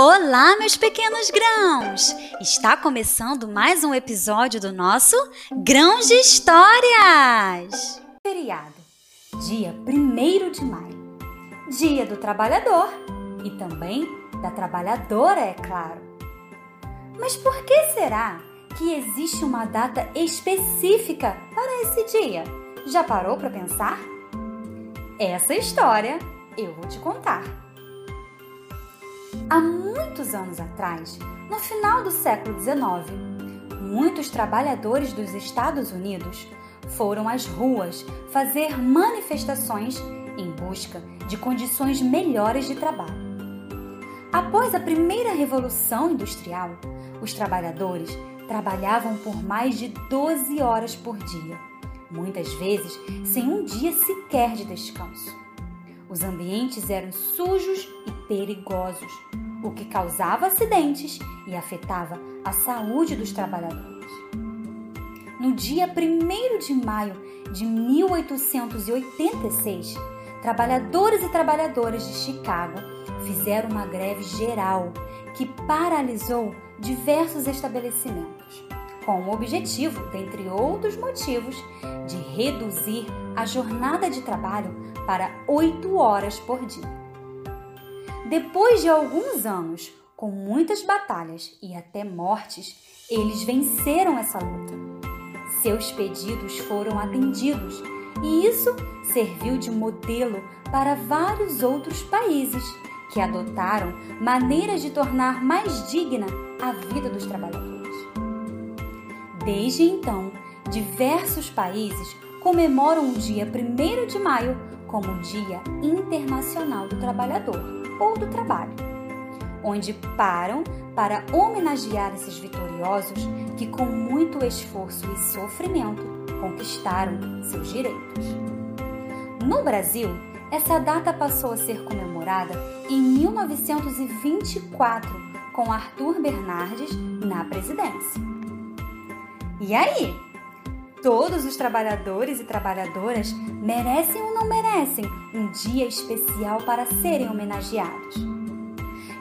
Olá, meus pequenos grãos! Está começando mais um episódio do nosso Grãos de Histórias! Feriado, dia 1 de maio, dia do trabalhador e também da trabalhadora, é claro. Mas por que será que existe uma data específica para esse dia? Já parou para pensar? Essa história eu vou te contar. Há muitos anos atrás, no final do século XIX, muitos trabalhadores dos Estados Unidos foram às ruas fazer manifestações em busca de condições melhores de trabalho. Após a primeira revolução industrial, os trabalhadores trabalhavam por mais de 12 horas por dia, muitas vezes sem um dia sequer de descanso. Os ambientes eram sujos e perigosos, o que causava acidentes e afetava a saúde dos trabalhadores. No dia 1 de maio de 1886, trabalhadores e trabalhadoras de Chicago fizeram uma greve geral que paralisou diversos estabelecimentos, com o objetivo, dentre outros motivos, de reduzir a jornada de trabalho para 8 horas por dia. Depois de alguns anos, com muitas batalhas e até mortes, eles venceram essa luta. Seus pedidos foram atendidos e isso serviu de modelo para vários outros países que adotaram maneiras de tornar mais digna a vida dos trabalhadores. Desde então, diversos países comemoram o dia 1 de maio como o Dia Internacional do Trabalhador ou do Trabalho, onde param para homenagear esses vitoriosos que, com muito esforço e sofrimento, conquistaram seus direitos. No Brasil, essa data passou a ser comemorada em 1924 com Arthur Bernardes na presidência. E aí? Todos os trabalhadores e trabalhadoras merecem ou não merecem um dia especial para serem homenageados.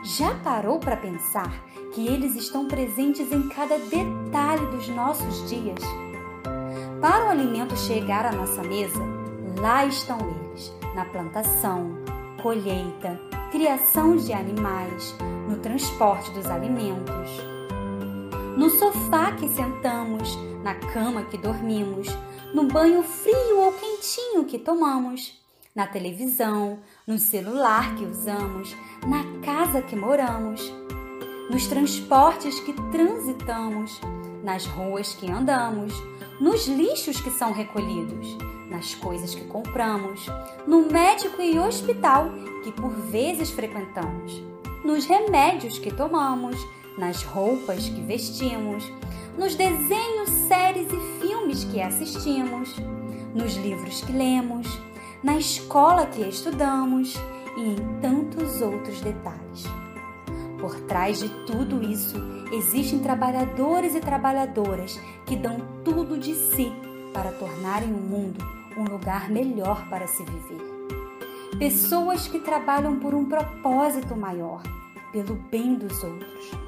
Já parou para pensar que eles estão presentes em cada detalhe dos nossos dias? Para o alimento chegar à nossa mesa, lá estão eles, na plantação, colheita, criação de animais, no transporte dos alimentos, no sofá que sentamos, na cama que dormimos, no banho frio ou quentinho que tomamos, na televisão, no celular que usamos, na casa que moramos, nos transportes que transitamos, nas ruas que andamos, nos lixos que são recolhidos, nas coisas que compramos, no médico e hospital que por vezes frequentamos, nos remédios que tomamos, nas roupas que vestimos, nos desenhos, séries e filmes que assistimos, nos livros que lemos, na escola que estudamos e em tantos outros detalhes. Por trás de tudo isso, existem trabalhadores e trabalhadoras que dão tudo de si para tornarem o mundo um lugar melhor para se viver. Pessoas que trabalham por um propósito maior, pelo bem dos outros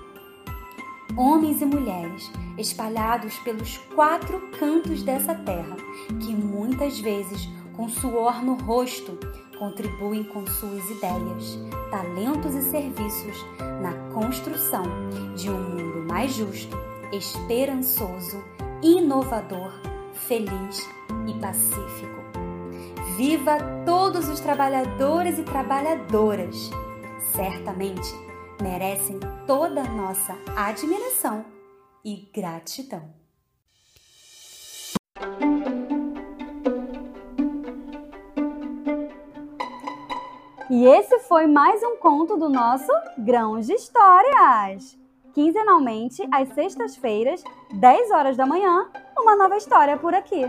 homens e mulheres espalhados pelos quatro cantos dessa terra, que muitas vezes, com suor no rosto, contribuem com suas ideias, talentos e serviços na construção de um mundo mais justo, esperançoso, inovador, feliz e pacífico. Viva todos os trabalhadores e trabalhadoras! Certamente merecem toda a nossa admiração e gratidão. E esse foi mais um conto do nosso Grãos de Histórias. Quinzenalmente, às sextas-feiras, 10 horas da manhã, uma nova história por aqui.